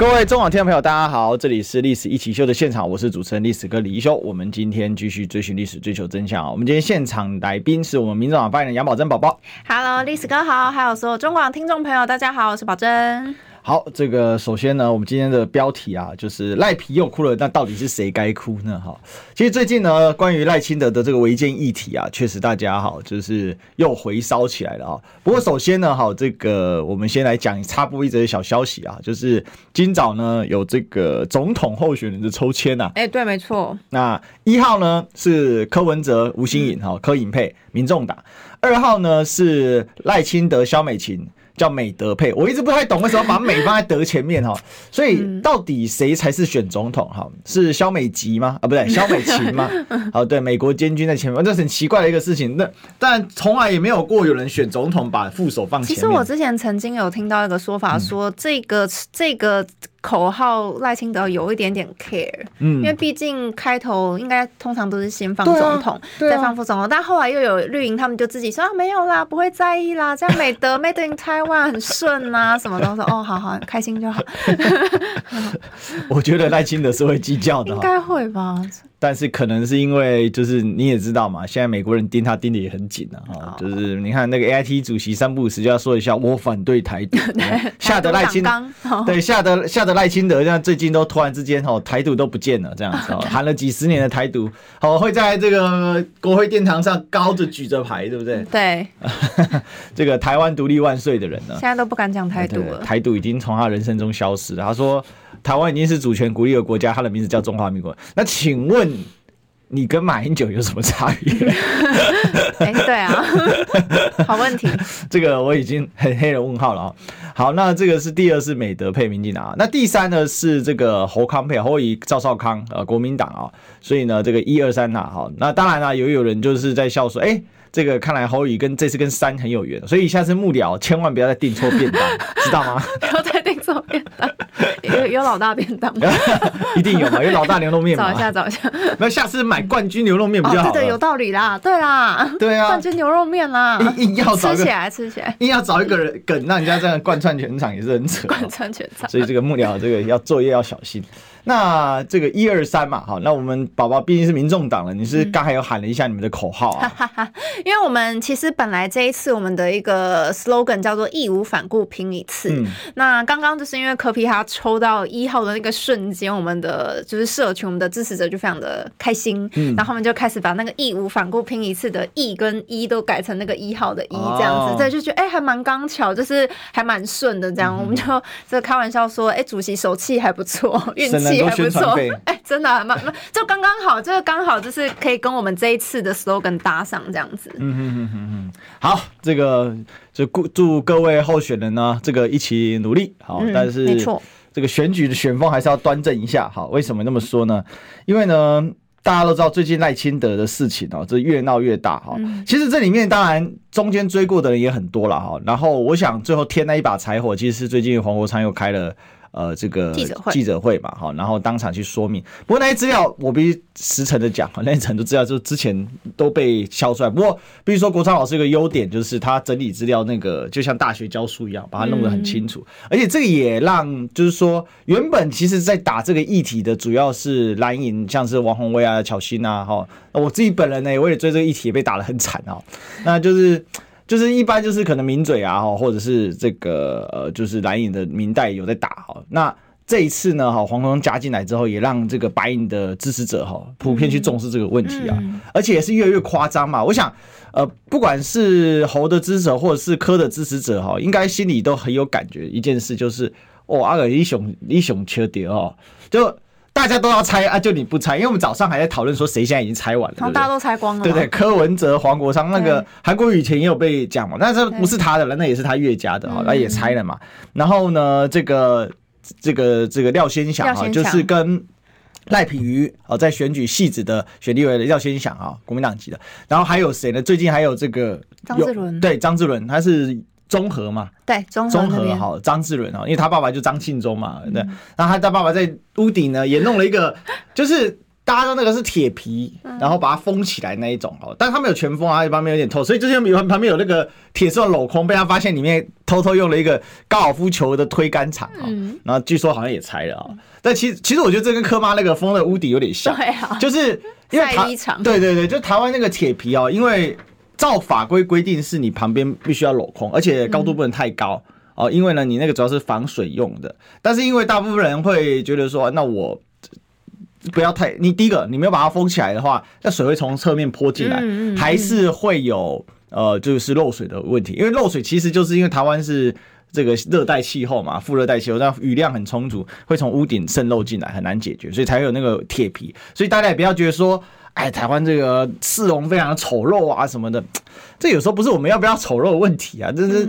各位中广听众朋友，大家好，这里是历史一起秀的现场，我是主持人历史哥李一修。我们今天继续追寻历史，追求真相啊！我们今天现场来宾是我们民众网发言人杨宝珍宝宝。Hello，历史哥好，还有所有中广听众朋友，大家好，我是宝珍。好，这个首先呢，我们今天的标题啊，就是赖皮又哭了，那到底是谁该哭呢？哈，其实最近呢，关于赖清德的这个违建议题啊，确实大家哈，就是又回烧起来了啊。不过首先呢，哈，这个我们先来讲插播一则小消息啊，就是今早呢有这个总统候选人的抽签呐。哎，对，没错。那一号呢是柯文哲、吴欣颖哈，柯颖佩，民众党；二号呢是赖清德、萧美琴。叫美德配，我一直不太懂为什么把美放在德前面哈，所以到底谁才是选总统哈？是肖美吉吗？啊，不对，肖美琴吗？好，对，美国监军在前面，这是很奇怪的一个事情。那但从来也没有过有人选总统把副手放前面。其实我之前曾经有听到一个说法，说这个、嗯、这个。口号赖清德有一点点 care，嗯，因为毕竟开头应该通常都是先放总统，再放副总统，但后来又有绿营他们就自己说啊没有啦，不会在意啦，这样美德 Made in Taiwan 很顺啊，什么都说哦，好好开心就好。我觉得赖清德是会计较的，应该会吧。但是可能是因为就是你也知道嘛，现在美国人盯他盯的也很紧啊，哈，就是你看那个 AIT 主席三不五时就要说一下我反对台独，吓得赖清德，对，吓得吓得赖清德，像最近都突然之间哦台独都不见了这样子，喊了几十年的台独，好会在这个国会殿堂上高着举着牌，对不对？对，这个台湾独立万岁的人呢，现在都不敢讲台独了，台独已经从他人生中消失了。他说。台湾已经是主权独立的国家，它的名字叫中华民国。那请问你跟马英九有什么差别？哎、欸，对啊，好问题。这个我已经很黑人问号了啊。好，那这个是第二是美德配民进党，那第三呢是这个侯康配侯友宜赵少康呃国民党啊。所以呢，这个一二三呐，好，那当然了，有有人就是在笑说，哎、欸。这个看来侯宇跟这次跟三很有缘，所以下次幕僚千万不要再订错便当，知道吗？不要再有有老大便当吗？一定有嘛，有老大牛肉面嘛。找一下，找一下。那下次买冠军牛肉面比较好。哦、对对，有道理啦，对啦，对啊，冠军牛肉面啦，硬要找吃起来，吃起来，硬要找一个人梗，让人家这样贯穿全场也是很扯。贯穿全场，所以这个幕僚这个要作业要小心。那这个一二三嘛，好，那我们宝宝毕竟是民众党了，你是刚才有喊了一下你们的口号啊？嗯、因为我们其实本来这一次我们的一个 slogan 叫做“义无反顾拼一次”。嗯、那刚刚就是因为柯皮他抽到一号的那个瞬间，我们的就是社群，我们的支持者就非常的开心，嗯、然后他们就开始把那个“义无反顾拼一次”的“义”跟“一”都改成那个一号的“一”这样子，哦、对，就觉得哎、欸、还蛮刚巧，就是还蛮顺的这样，嗯、我们就这开玩笑说，哎、欸，主席手气还不错，运气。还不错，哎、欸，真的蛮蛮，就刚刚好，就是刚好就是可以跟我们这一次的 slogan 搭上这样子。嗯嗯嗯嗯嗯，好，这个就祝各位候选人呢，这个一起努力。好，嗯、但是没错，这个选举的选风还是要端正一下。好，为什么那么说呢？因为呢，大家都知道最近赖清德的事情哦，这越闹越大哈。嗯、其实这里面当然中间追过的人也很多了哈。然后我想最后添那一把柴火，其实是最近黄国昌又开了。呃，这个记者会记者会嘛，哈，然后当场去说明。不过那些资料我必须实诚的讲，那些很多资料就之前都被敲出来。不过，比如说国昌老师一个优点就是他整理资料，那个就像大学教书一样，把它弄得很清楚。嗯、而且这个也让就是说，原本其实在打这个议题的主要是蓝营，像是王宏威啊、乔欣啊，哈，我自己本人呢，我也追这个议题也被打得很惨啊。那就是。就是一般就是可能名嘴啊，哈，或者是这个呃，就是蓝影的明代有在打哈。那这一次呢，哈，黄光加进来之后，也让这个白营的支持者哈，普遍去重视这个问题啊，而且也是越来越夸张嘛。我想，呃，不管是侯的支持者或者是柯的支持者哈，应该心里都很有感觉。一件事就是，哦，阿个英雄英雄缺点哦，就。大家都要猜啊，就你不猜，因为我们早上还在讨论说谁现在已经猜完了，大家都猜光了，对对，柯文哲、黄国昌那个韩国瑜以前也有被讲嘛，但是不是他的了，那也是他岳家的啊，那也猜了嘛。然后呢，这个这个这个廖先祥啊，就是跟赖品妤啊在选举戏子的选立委的廖先祥啊，国民党籍的。然后还有谁呢？最近还有这个张志伦，对张志伦，他是。中和嘛，对，中和哈，张志伦哈，因为他爸爸就张庆忠嘛，对，然后他他爸爸在屋顶呢也弄了一个，就是大家说那个是铁皮，然后把它封起来那一种哦，但是他没有全封啊，一旁边有点透，所以之前有旁边有那个铁丝镂空，被他发现里面偷偷用了一个高尔夫球的推杆场啊，然后据说好像也拆了啊，但其实其实我觉得这跟柯妈那个封的屋顶有点像，对啊，就是因为台对对对，就台湾那个铁皮哦，因为。照法规规定是你旁边必须要镂空，而且高度不能太高哦，因为呢，你那个主要是防水用的。但是因为大部分人会觉得说，那我不要太，你第一个你没有把它封起来的话，那水会从侧面泼进来，还是会有呃，就是漏水的问题。因为漏水其实就是因为台湾是这个热带气候嘛，副热带气候，那雨量很充足，会从屋顶渗漏进来，很难解决，所以才有那个铁皮。所以大家也不要觉得说。哎，台湾这个市容非常的丑陋啊，什么的，这有时候不是我们要不要丑陋的问题啊，这是。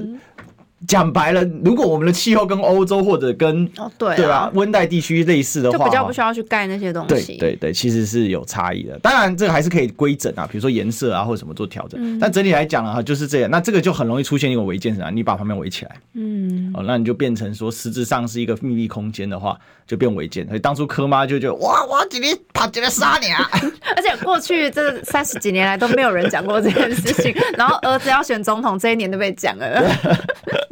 嗯讲白了，如果我们的气候跟欧洲或者跟哦对对啊温带地区类似的话，就比较不需要去盖那些东西。对对对，其实是有差异的。当然，这个还是可以规整啊，比如说颜色啊或者什么做调整。嗯、但整体来讲啊，就是这样。那这个就很容易出现一个违建什么，你把旁边围起来，嗯，哦，那你就变成说实质上是一个密闭空间的话，就变违建。所以当初柯妈就觉得哇，我今天跑进来杀你啊！而且过去这三十几年来都没有人讲过这件事情，然后儿子要选总统这一年都被讲了。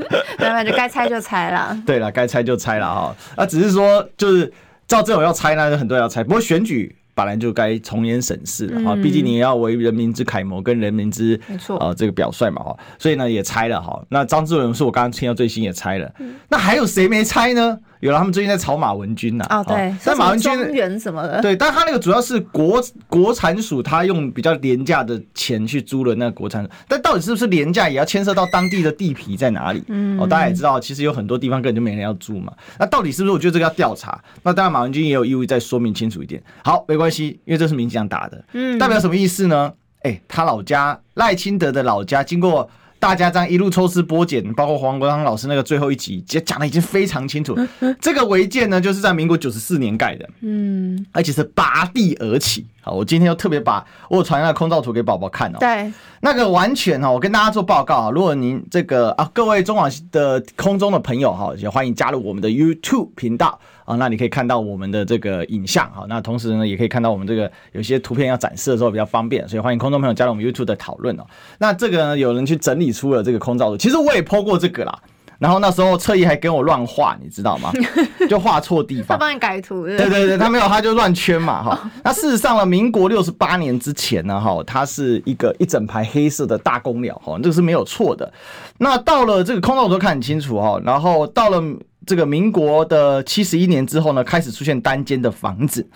对，那就该拆就拆了。对了，该拆就拆了哈。那只是说，就是照这种要拆，那就很多人要拆。不过选举本来就该从严审视了哈，毕竟你要为人民之楷模，跟人民之没错啊这个表率嘛哈。所以呢，也拆了哈。那张志文是我刚刚听到最新也拆了。那还有谁没拆呢？有了，他们最近在炒马文君呐。哦，对，但马文君园什么的。对，但他那个主要是国国产署，他用比较廉价的钱去租了那个国产署，但到底是不是廉价，也要牵涉到当地的地皮在哪里。嗯。哦，大家也知道，其实有很多地方根本就没人要住嘛。那到底是不是？我觉得这个要调查。那当然，马文君也有义务再说明清楚一点。好，没关系，因为这是民进党打的。嗯。代表什么意思呢？哎、欸，他老家赖清德的老家，经过。大家这样一路抽丝剥茧，包括黄国昌老师那个最后一集，其实讲的已经非常清楚。这个违建呢，就是在民国九十四年盖的，嗯，而且是拔地而起。好，我今天又特别把我传那个空照图给宝宝看哦。对，那个完全哈，我跟大家做报告啊。如果您这个啊，各位中网的空中的朋友哈，也欢迎加入我们的 YouTube 频道。啊，那你可以看到我们的这个影像，好，那同时呢，也可以看到我们这个有些图片要展示的时候比较方便，所以欢迎空中朋友加入我们 YouTube 的讨论哦。那这个呢，有人去整理出了这个空照图，其实我也 po 过这个啦。然后那时候侧翼还跟我乱画，你知道吗？就画错地方。他帮你改图。对对对，他没有，他就乱圈嘛，哈。那事实上呢，民国六十八年之前呢，哈，它是一个一整排黑色的大公鸟，哈，这个是没有错的。那到了这个空照图看很清楚哈，然后到了。这个民国的七十一年之后呢，开始出现单间的房子，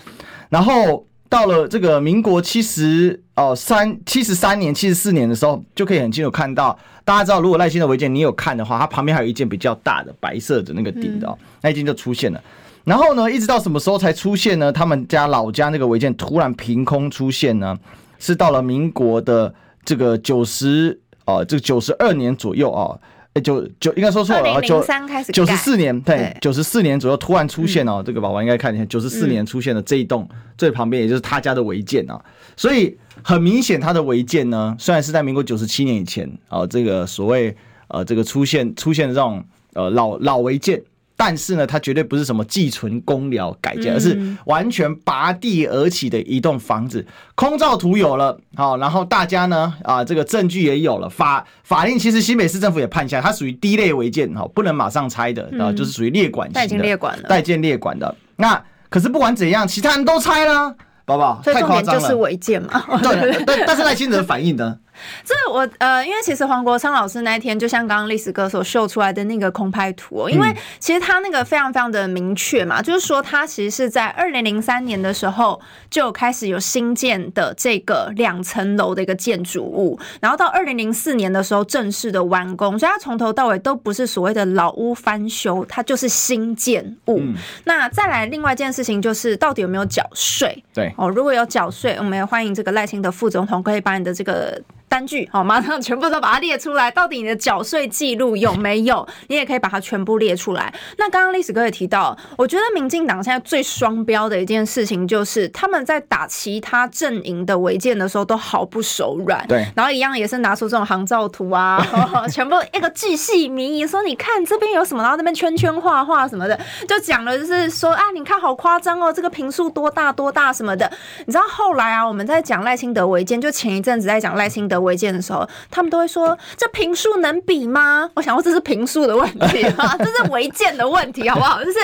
然后到了这个民国七十哦三七十三年、七十四年的时候，就可以很清楚看到。大家知道，如果赖清德违建你有看的话，它旁边还有一件比较大的白色的那个顶的哦，那一件就出现了。然后呢，一直到什么时候才出现呢？他们家老家那个违建突然凭空出现呢？是到了民国的这个九十哦，这个九十二年左右啊。哎，九九应该说错了啊，九九十四年，对，九十四年左右突然出现哦，这个宝宝应该看一下，九十四年出现的这一栋最旁边，也就是他家的违建啊，所以很明显他的违建呢，虽然是在民国九十七年以前啊，这个所谓呃这个出现出现的这种呃老老违建。但是呢，它绝对不是什么寄存公寮改建，而是完全拔地而起的一栋房子。空照图有了，好，然后大家呢，啊，这个证据也有了，法法令其实新北市政府也判下，它属于低类违建，哈，不能马上拆的，啊，就是属于列管型的，代建列管的，代建列管的。那可是不管怎样，其他人都拆了，宝宝，太夸张了，就是违建嘛。对，但但是赖清德的反应呢？这我呃，因为其实黄国昌老师那一天，就像刚刚历史哥所秀出来的那个空拍图，因为其实他那个非常非常的明确嘛，就是说他其实是在二零零三年的时候就开始有新建的这个两层楼的一个建筑物，然后到二零零四年的时候正式的完工，所以他从头到尾都不是所谓的老屋翻修，它就是新建物。那再来另外一件事情就是到底有没有缴税？对哦，如果有缴税，我们也欢迎这个赖清德副总统可以把你的这个。单据，好，马上全部都把它列出来。到底你的缴税记录有没有？你也可以把它全部列出来。那刚刚历史哥也提到，我觉得民进党现在最双标的一件事情，就是他们在打其他阵营的违建的时候都毫不手软。对，然后一样也是拿出这种航照图啊，全部一个巨细靡遗说，你看这边有什么，然后那边圈圈画画什么的，就讲了就是说啊，你看好夸张哦，这个平数多大多大什么的。你知道后来啊，我们在讲赖清德违建，就前一阵子在讲赖清德违建的时候，他们都会说这平数能比吗？我想说这是平数的问题啊，这是违建的问题，好不好？就是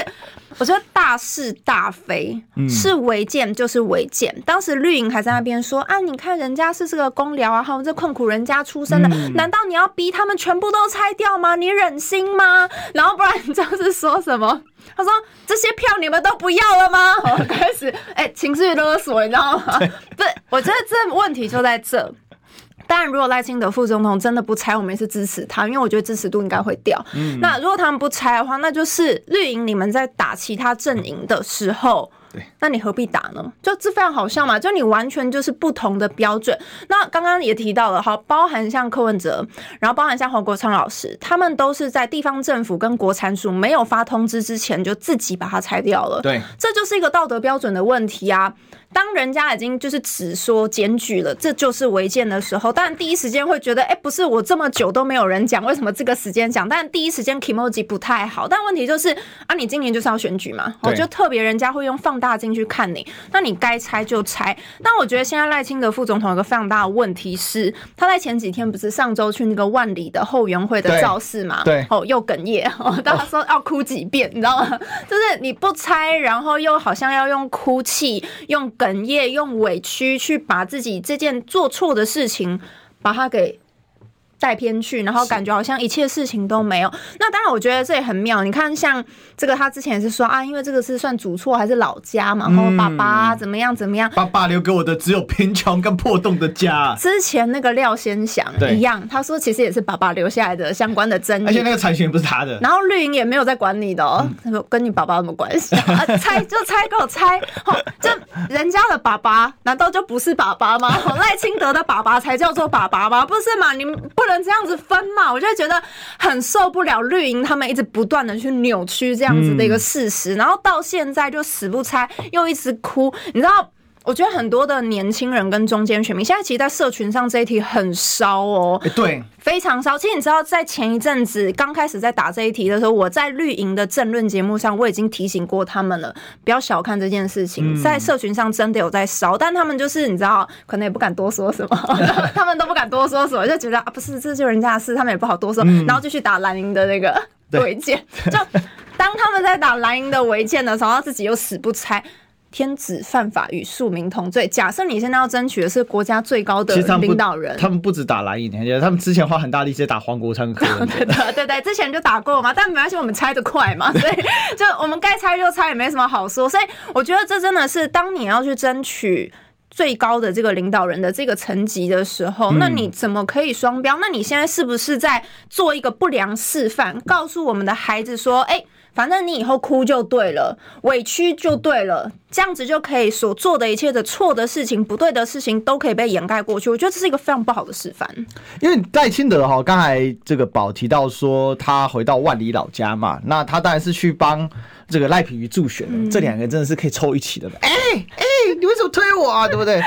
我觉得大是大非，是违建就是违建。当时绿营还在那边说啊，你看人家是这个公寮啊，哈，这困苦人家出身的，难道你要逼他们全部都拆掉吗？你忍心吗？然后不然你就是说什么？他说：“这些票你们都不要了吗？” 我开始哎、欸，情绪勒索，你知道吗？不是，我觉得这问题就在这。当然，如果赖清德副总统真的不拆，我们也是支持他，因为我觉得支持度应该会掉。嗯、那如果他们不拆的话，那就是绿营你们在打其他阵营的时候。对，那你何必打呢？就这非常好笑嘛！就你完全就是不同的标准。那刚刚也提到了，好，包含像柯文哲，然后包含像黄国昌老师，他们都是在地方政府跟国产署没有发通知之前，就自己把它拆掉了。对，这就是一个道德标准的问题啊。当人家已经就是只说检举了，这就是违建的时候，当然第一时间会觉得，哎、欸，不是我这么久都没有人讲，为什么这个时间讲？但第一时间 kimoji 不太好。但问题就是啊，你今年就是要选举嘛，我就特别人家会用放大镜去看你，那你该拆就拆。但我觉得现在赖清德副总统有个非常大的问题是，他在前几天不是上周去那个万里的后援会的造势嘛？对，哦，又哽咽，哦，大家说要哭几遍，你知道吗？就是你不拆，然后又好像要用哭泣用。哽咽，用委屈去把自己这件做错的事情，把它给。带偏去，然后感觉好像一切事情都没有。那当然，我觉得这也很妙。你看，像这个，他之前也是说啊，因为这个是算祖厝还是老家嘛？然后爸爸怎么样怎么样？爸爸留给我的只有贫穷跟破洞的家。之前那个廖先祥一样，他说其实也是爸爸留下来的相关的争议，而且那个产权不是他的。然后绿营也没有在管你的哦，他说跟你爸爸有什么关系啊？猜就猜，给我猜。好，这人家的爸爸难道就不是爸爸吗？赖清德的爸爸才叫做爸爸吗？不是嘛？你们不。不能这样子分嘛？我就觉得很受不了绿营他们一直不断的去扭曲这样子的一个事实，然后到现在就死不拆，又一直哭。你知道，我觉得很多的年轻人跟中间选民现在其实，在社群上这一题很烧哦。对。非常烧。其实你知道，在前一阵子刚开始在打这一题的时候，我在绿营的政论节目上，我已经提醒过他们了，不要小看这件事情，在社群上真的有在烧，但他们就是你知道，可能也不敢多说什么，他们都不敢多说什么，就觉得啊，不是，这就是人家的事，他们也不好多说，然后就去打蓝营的那个违建。就当他们在打蓝营的违建的时候，他自己又死不拆。天子犯法与庶民同罪。假设你现在要争取的是国家最高的领导人，他们不止打蓝营，他们之前花很大力气打黄国昌。对对对对，之前就打过嘛，但没关系，我们猜得快嘛，所以就我们该猜就猜，也没什么好说。所以我觉得这真的是，当你要去争取最高的这个领导人的这个层级的时候，那你怎么可以双标？那你现在是不是在做一个不良示范，告诉我们的孩子说，哎？反正你以后哭就对了，委屈就对了，这样子就可以所做的一切的错的事情、不对的事情都可以被掩盖过去。我觉得这是一个非常不好的示范。因为戴清德哈，刚才这个宝提到说他回到万里老家嘛，那他当然是去帮。这个赖品妤助选，嗯、这两个真的是可以凑一起的。哎哎、欸欸，你为什么推我啊？对不对？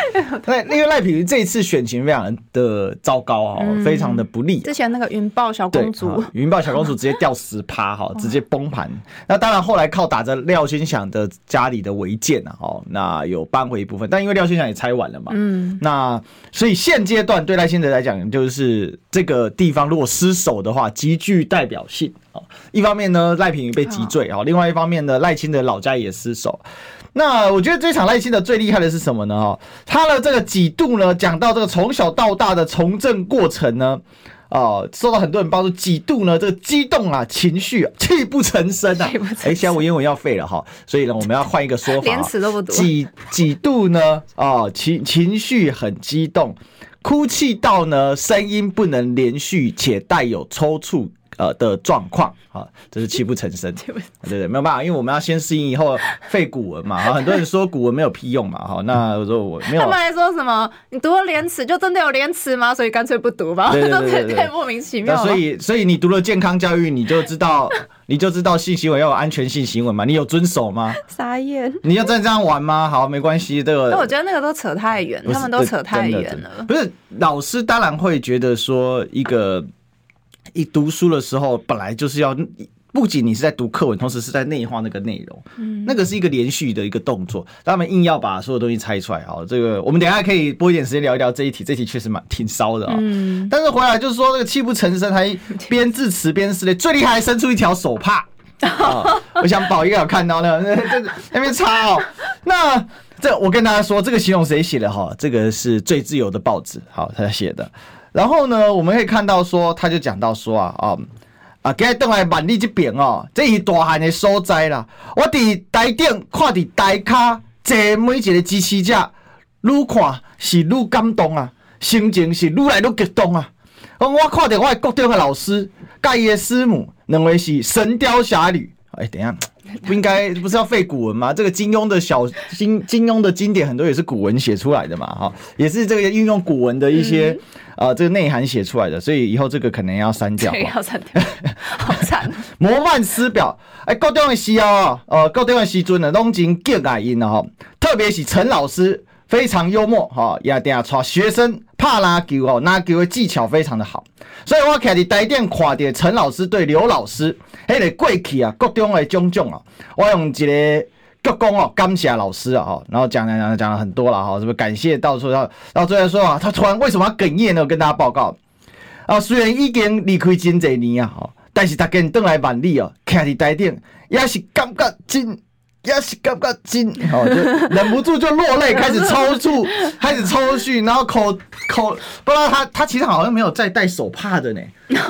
那那个赖品妤这一次选情非常的糟糕啊，嗯、非常的不利。之前那个云豹小公主，云豹小公主直接掉十趴哈，直接崩盘。那当然后来靠打着廖先祥的家里的违建啊，哦，那有扳回一部分。但因为廖先祥也拆完了嘛，嗯，那所以现阶段对赖清德来讲，就是这个地方如果失守的话，极具代表性。一方面呢，赖品妤被击坠啊，另外一方面呢，赖清德老家也失守。那我觉得这场赖清德最厉害的是什么呢？哈，他的这个几度呢，讲到这个从小到大的从政过程呢，啊，受到很多人帮助，几度呢，这个激动啊，情绪泣不成声啊。哎，现在我英文要废了哈，所以呢，我们要换一个说法，连词都不读。几几度呢？啊，情情绪很激动，哭泣到呢，声音不能连续且带有抽搐。呃的状况啊，这是泣不成声，对对，没有办法，因为我们要先适应以后废古文嘛。啊，很多人说古文没有屁用嘛，哈，那我说我没有。他们还说什么？你读了廉耻就真的有廉耻吗？所以干脆不读吧，对对对 莫名其妙。所以所以你读了健康教育，你就知道你就知道性行为要有安全性行为嘛？你有遵守吗？傻眼！你要再这样玩吗？好，没关系，这个。那我觉得那个都扯太远，他们都扯太远了。不是老师当然会觉得说一个。一读书的时候，本来就是要不仅你是在读课文，同时是在内化那个内容，嗯，那个是一个连续的一个动作。他们硬要把所有东西拆出来，啊，这个我们等一下可以播一点时间聊一聊这一题，这一题确实蛮挺骚的啊。嗯，但是回来就是说，那个泣不成声，还边致辞边撕裂，最厉害还伸出一条手帕。我想宝应该有看到那那 那边擦哦。那这我跟大家说，这个形容谁写的哈？这个是最自由的报纸，好，他写的。然后呢，我们可以看到说，他就讲到说啊，啊啊，今日登来万里这边哦，这是大汉的所在啦。我伫台顶看伫台卡坐每一个支持者，愈看是愈感动啊，心情是愈来愈激动啊。我我看到我的国中的老师，甲伊的师母，两位是神雕侠侣。哎，等下，不应该不是要废古文吗？这个金庸的小金金庸的经典很多也是古文写出来的嘛，哈，也是这个运用古文的一些。嗯啊、呃，这个内涵写出来的，所以以后这个可能要删掉。要删掉，好惨。模范师表，哎，高中的时候啊，呃，高中的时阵呢，拢真敬爱因了哈。特别是陈老师非常幽默哈，也定下带学生拍篮球哦，篮球的技巧非常的好。所以我徛伫台电看到陈老师对刘老师，迄个过去啊，各种的种种啊，我用一个。鞠躬哦，感谢老师啊，哈，然后讲讲讲讲了很多了哈，是不是感谢到处到，到最后说啊，他突然为什么要哽咽呢？我跟大家报告啊，虽然已经离开真侪年啊，哈，但是他跟邓来万里哦，徛在台顶也是感觉真，也是感觉真，哦，就忍不住就落泪，开始抽搐，开始抽搐，然后口口不知道他他其实好像没有再戴手帕的呢，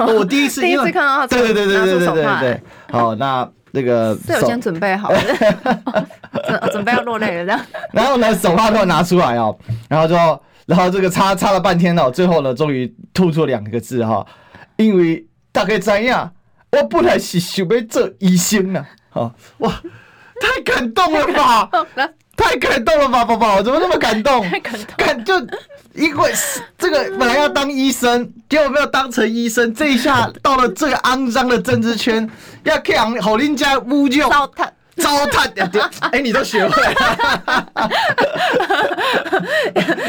我第一次第一次看到他，对对对对对对对对，好那。那个 是有先准备好的，准备要落泪了这样。然后呢，手帕都拿出来哦，然后就，然后这个擦擦了半天哦，最后呢，终于吐出两个字哈，因为大概怎样，我本来是想要做医生呢，啊，哇，太感动了吧，太感动了吧，宝宝，怎么那么感动？太感动，感就。因为这个本来要当医生，结果没有当成医生。这一下到了这个肮脏的政治圈，要看好林家污就糟蹋，糟蹋呀！哎，你都学会了。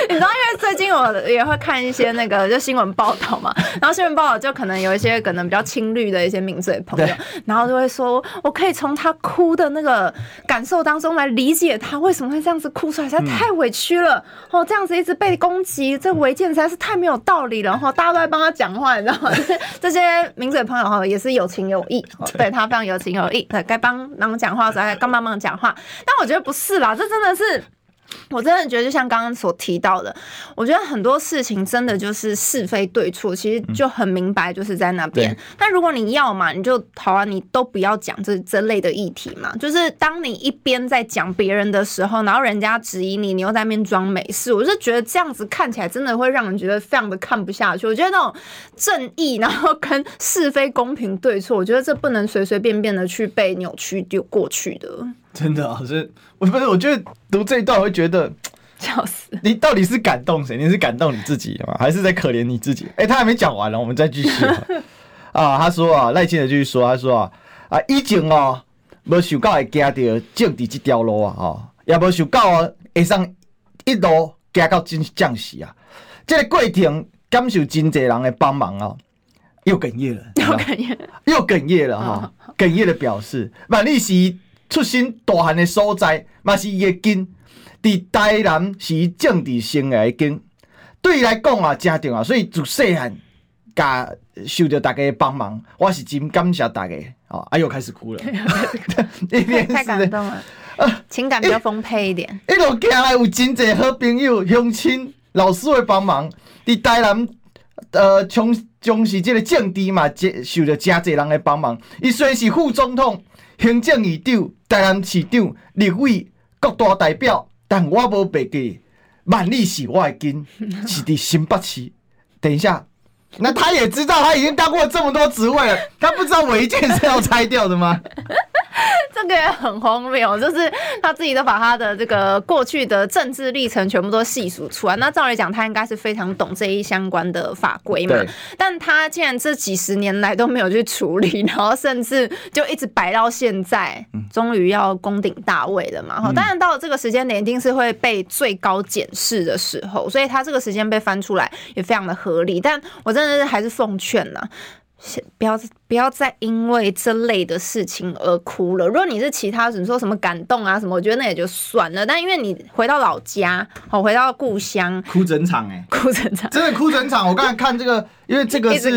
你知道，因为最近我也会看一些那个就新闻报道嘛，然后新闻报道就可能有一些可能比较亲绿的一些名嘴朋友，然后就会说，我可以从他哭的那个感受当中来理解他为什么会这样子哭出来，实在太委屈了哦，这样子一直被攻击，这违建实在是太没有道理了，然后大家都在帮他讲话，你知道吗？这些名嘴朋友哈也是有情有义，对他非常有情有义，对该帮忙讲话的时候还该帮忙讲话，但我觉得不是啦，这真的是。我真的觉得，就像刚刚所提到的，我觉得很多事情真的就是是非对错，其实就很明白，就是在那边。但如果你要嘛，你就好啊，你都不要讲这这类的议题嘛。就是当你一边在讲别人的时候，然后人家质疑你，你又在那边装没事，我就觉得这样子看起来真的会让人觉得非常的看不下去。我觉得那种正义，然后跟是非公平对错，我觉得这不能随随便便的去被扭曲丢过去的。真的啊，是，我不是，我觉得读这一段我会觉得，笑死！你到底是感动谁？你是感动你自己吗？还是在可怜你自己？哎、欸，他还没讲完呢，我们再继续 啊。他说啊，赖清德继续说，他说啊，啊，以前哦，无想到会行到政治这条路啊，哈，也无想到啊，会上一路行到真降息啊，这个过程感受真侪人的帮忙啊，又哽咽了，又哽咽，又哽咽了哈，哽咽的表示，万历是。出身大汉的所在，嘛是伊的根。伫台南是伊政治生涯的根，对伊来讲啊，真重要。所以自细汉，甲受到大家的帮忙，我是真感谢大家。哦，哎呦，开始哭了，太感动了，情感比较丰沛一点。一路行来有真侪好朋友、乡亲、老师会帮忙。伫台南，呃，从从事这个政治嘛，接受着真侪人的帮忙。伊虽然是副总统。行政院长、台南市长、立委、各大代表，但我无白记，万里是我的根，是伫新北市。等一下，那他也知道他已经当过这么多职位了，他不知道我一件是要拆掉的吗？这个也很荒谬，就是他自己都把他的这个过去的政治历程全部都细数出来。那照理讲，他应该是非常懂这一相关的法规嘛。但他竟然这几十年来都没有去处理，然后甚至就一直摆到现在，终于要攻顶大位了嘛。哈当然到了这个时间点，一定是会被最高检视的时候，所以他这个时间被翻出来也非常的合理。但我真的是还是奉劝呐。不要不要再因为这类的事情而哭了。如果你是其他人说什么感动啊什么，我觉得那也就算了。但因为你回到老家，哦，回到故乡，哭整场哎、欸，哭整场，真的哭整场。我刚才看这个，因为这个 是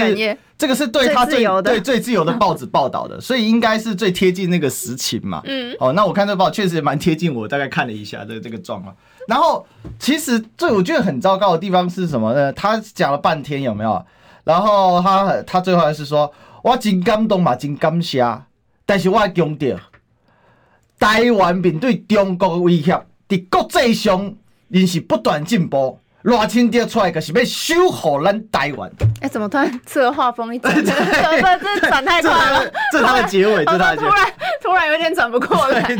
这个是对他最，由的对最自由的报纸报道的，所以应该是最贴近那个实情嘛。嗯，哦，那我看这报确实蛮贴近我，大概看了一下这这个状况。然后其实最我觉得很糟糕的地方是什么呢？他讲了半天有没有？然后他他最后还是说，我真感动嘛，真感谢，但是我要强调，台湾面对中国的威胁，在国际上仍是不断进步。罗清掉出来可是要守护咱台湾。哎，怎么突然这个画风一转，这 这转太快了。这是他的结尾，这是他的结尾。突然突然有点转不过来，有点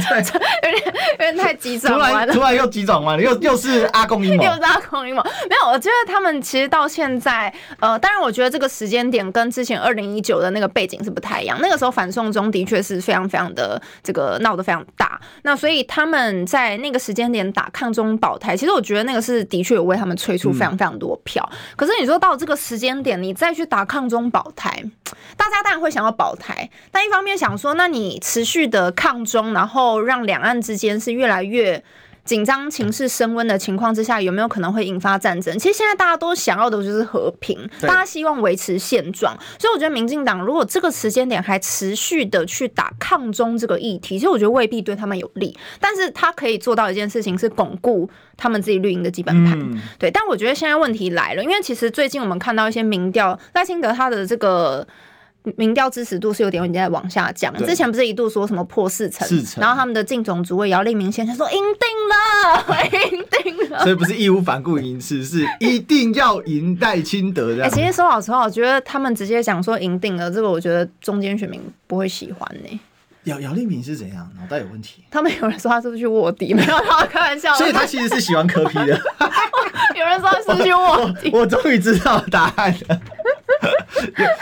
有点太急转弯了。突然突然又急转弯了，又又是阿公阴谋，又是阿公阴谋。没有，我觉得他们其实到现在，呃，当然我觉得这个时间点跟之前二零一九的那个背景是不太一样。那个时候反送中的确是非常非常的这个闹得非常大。那所以他们在那个时间点打抗中保台，其实我觉得那个是的确有为他们。催出非常非常多票，可是你说到这个时间点，你再去打抗中保台，大家当然会想要保台，但一方面想说，那你持续的抗中，然后让两岸之间是越来越。紧张情势升温的情况之下，有没有可能会引发战争？其实现在大家都想要的就是和平，大家希望维持现状。所以我觉得民进党如果这个时间点还持续的去打抗中这个议题，其实我觉得未必对他们有利。但是他可以做到一件事情，是巩固他们自己绿营的基本盘。嗯、对，但我觉得现在问题来了，因为其实最近我们看到一些民调，赖清德他的这个。民调支持度是有点在往下降，之前不是一度说什么破四成，四成，然后他们的竞总主委姚立明先生说赢定了，赢定了，所以不是义无反顾赢，是是一定要赢戴清德的。哎、欸，其实说老实话，我觉得他们直接讲说赢定了，这个我觉得中间选民不会喜欢呢、欸。姚姚立明是怎样？脑袋有问题？他们有人说他是不是去卧底？没有，他开玩笑。所以他其实是喜欢柯皮的。有人说他是去卧底。我终于知道答案了。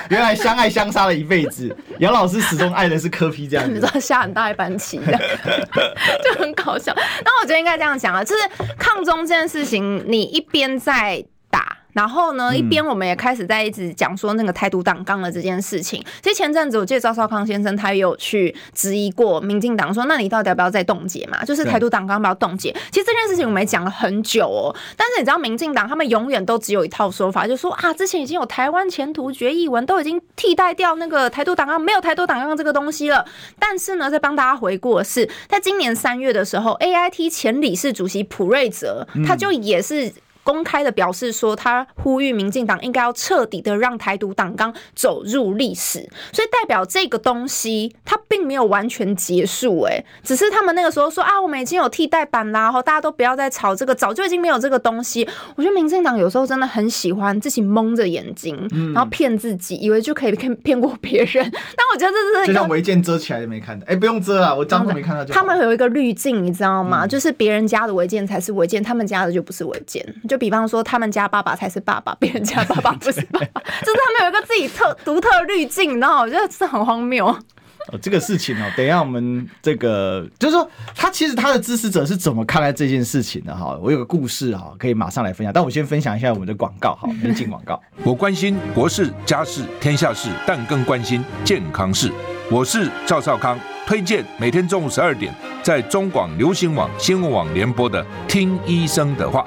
原来相爱相杀了一辈子，杨老师始终爱的是柯皮这样子。你知道下很大一盘棋，就很搞笑。那我觉得应该这样讲啊，就是抗中这件事情，你一边在打。然后呢，一边我们也开始在一直讲说那个台独党纲的这件事情。其实前阵子我记得赵少康先生他也有去质疑过民进党，说那你到底要不要再冻结嘛？就是台独党纲要不要冻结？其实这件事情我们也讲了很久哦。但是你知道民进党他们永远都只有一套说法，就是说啊，之前已经有台湾前途决议文都已经替代掉那个台独党纲，没有台独党纲这个东西了。但是呢，在帮大家回顾的是，在今年三月的时候，AIT 前理事主席普瑞泽他就也是。公开的表示说，他呼吁民进党应该要彻底的让台独党纲走入历史，所以代表这个东西它并没有完全结束，哎，只是他们那个时候说啊，我们已经有替代版啦，然后大家都不要再吵这个，早就已经没有这个东西。我觉得民进党有时候真的很喜欢自己蒙着眼睛，然后骗自己，以为就可以骗骗过别人。但我觉得这是就像违建遮起来就没看到，哎，不用遮啊，我帐户没看到就。他们有一个滤镜，你知道吗？就是别人家的违建才是违建，他们家的就不是违建。就比方说，他们家爸爸才是爸爸，别人家爸爸不是爸爸，就是他们有一个自己特独特的滤镜，你知道吗？我觉得是很荒谬。哦，这个事情哦，等一下我们这个就是说，他其实他的支持者是怎么看待这件事情的哈？我有个故事哈，可以马上来分享。但我先分享一下我们的广告哈，没进广告。我关心国事、家事、天下事，但更关心健康事。我是赵少康，推荐每天中午十二点在中广流行网、新闻网联播的《听医生的话》。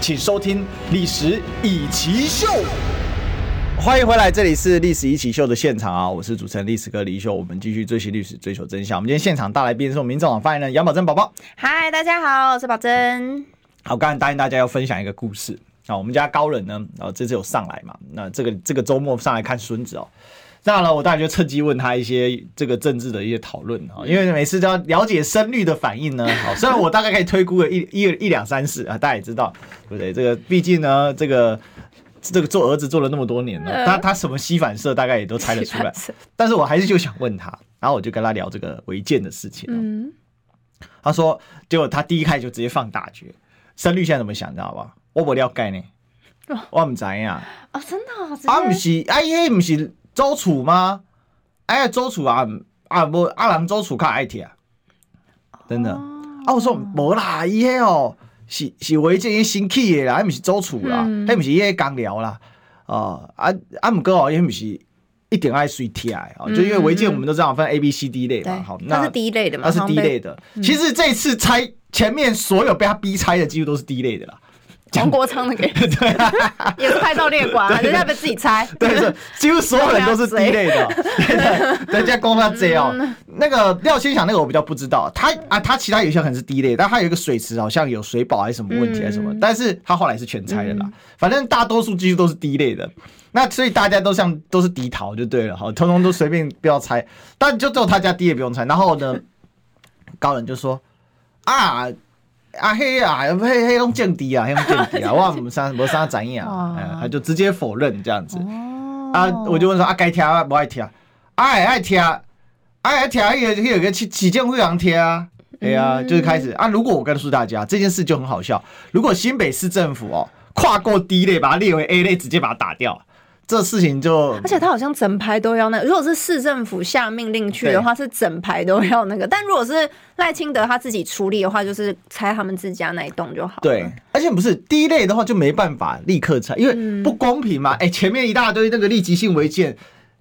请收听《历史易起 SHOW》。欢迎回来，这里是历史一起秀的现场啊！我是主持人历史哥李秀，我们继续追寻历史，追求真相。我们今天现场大来宾是我们民众党发言人杨宝珍宝宝。嗨，大家好，我是宝珍。好，刚才答应大家要分享一个故事啊，我们家高人呢，啊，这次有上来嘛？那这个这个周末上来看孙子哦。那了，我当然就趁机问他一些这个政治的一些讨论啊，因为每次都要了解深绿的反应呢。好，虽然我大概可以推估个一一一两三次啊，大家也知道，对不对？这个毕竟呢，这个。这个做儿子做了那么多年了，他他什么膝反射大概也都猜得出来，但是我还是就想问他，然后我就跟他聊这个违建的事情。嗯，他说，结果他第一开始就直接放大绝，深绿现在怎么想，知道吧？我不了解呢，我唔知呀。啊，真的？啊，不是，哎呀，不是周楚吗？哎呀，周楚啊，啊不，阿郎周楚较爱听，真的。啊，我说无啦，伊迄哦。是是违建伊新起的啦，还毋是周楚啦，还毋是伊个工寮啦，哦啊啊，毋过哦，伊毋是一定爱随贴的哦，就因为违建我们都知道分 A B C D 类嘛，好，那是第一类的嘛，那是第一类的。其实这次拆前面所有被他逼拆的，几乎都是第一类的啦。黄国昌那个，对啊，也是拍照列管，人家被自己猜。对，是。几乎所有人都是第一类的。人家公他这哦，那个廖先祥那个我比较不知道，他啊，他其他有些可能是第一类，但他有一个水池好像有水保还是什么问题还是什么，但是他后来是全拆的啦。反正大多数几乎都是第一类的，那所以大家都像都是敌逃就对了，好，通通都随便不要拆，但就只有他家第一也不用拆。然后呢，高人就说啊。啊嘿啊，嘿嘿用降低啊，嘿拢降低啊，我们三没啥怎样啊，他就直接否认这样子。啊，我就问说啊，该听啊，不爱听啊，爱爱听，爱爱听，有有个起起见会常听啊，对啊，就是开始啊。如果我告诉大家这件事就很好笑，如果新北市政府哦跨过 D 类，把它列为 A 类，直接把它打掉。这事情就，而且他好像整排都要那个。如果是市政府下命令去的话，是整排都要那个。但如果是赖清德他自己处理的话，就是拆他们自家那一栋就好。对，而且不是第一类的话就没办法立刻拆，因为不公平嘛。哎、嗯欸，前面一大堆那个立即性违建，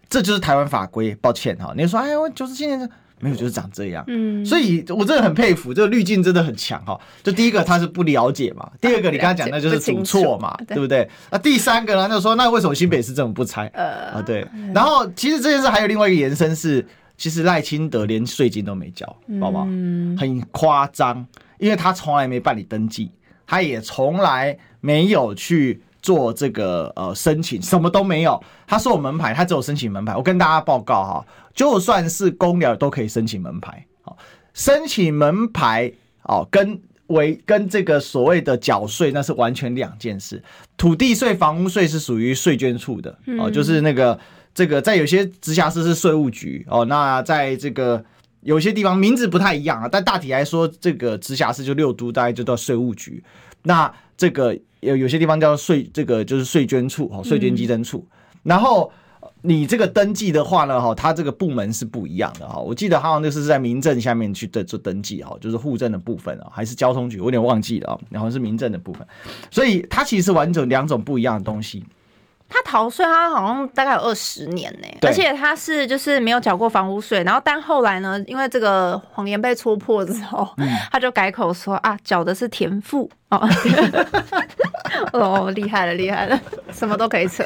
这就是台湾法规。抱歉哈，你说哎我，九十七年没有，就是长这样。嗯，所以我真的很佩服，这个滤镜真的很强哈。就第一个他是不了解嘛，第二个你刚刚讲的就是主错嘛，对不对？那第三个呢，就说那为什么新北市政府不拆？呃啊对。然后其实这件事还有另外一个延伸是，其实赖清德连税金都没交，好不好？很夸张，因为他从来没办理登记，他也从来没有去做这个呃申请，什么都没有。他说我门牌，他只有申请门牌。我跟大家报告哈。就算是公鸟都可以申请门牌，好，申请门牌哦，跟为跟这个所谓的缴税那是完全两件事。土地税、房屋税是属于税捐处的哦，就是那个这个在有些直辖市是税务局哦，那在这个有些地方名字不太一样啊，但大体来说，这个直辖市就六都，大概就到税务局。那这个有有些地方叫税，这个就是税捐处哦，税捐稽征处，然后。你这个登记的话呢，哈，它这个部门是不一样的哈。我记得好像就是在民政下面去的做登记哈，就是户政的部分啊，还是交通局，我有点忘记了啊。然后是民政的部分，所以它其实是完整两种不一样的东西。他逃税，他好像大概有二十年呢，而且他是就是没有缴过房屋税，然后但后来呢，因为这个谎言被戳破之后，嗯、他就改口说啊，缴的是田赋哦，哦，厉害了，厉害了，什么都可以扯，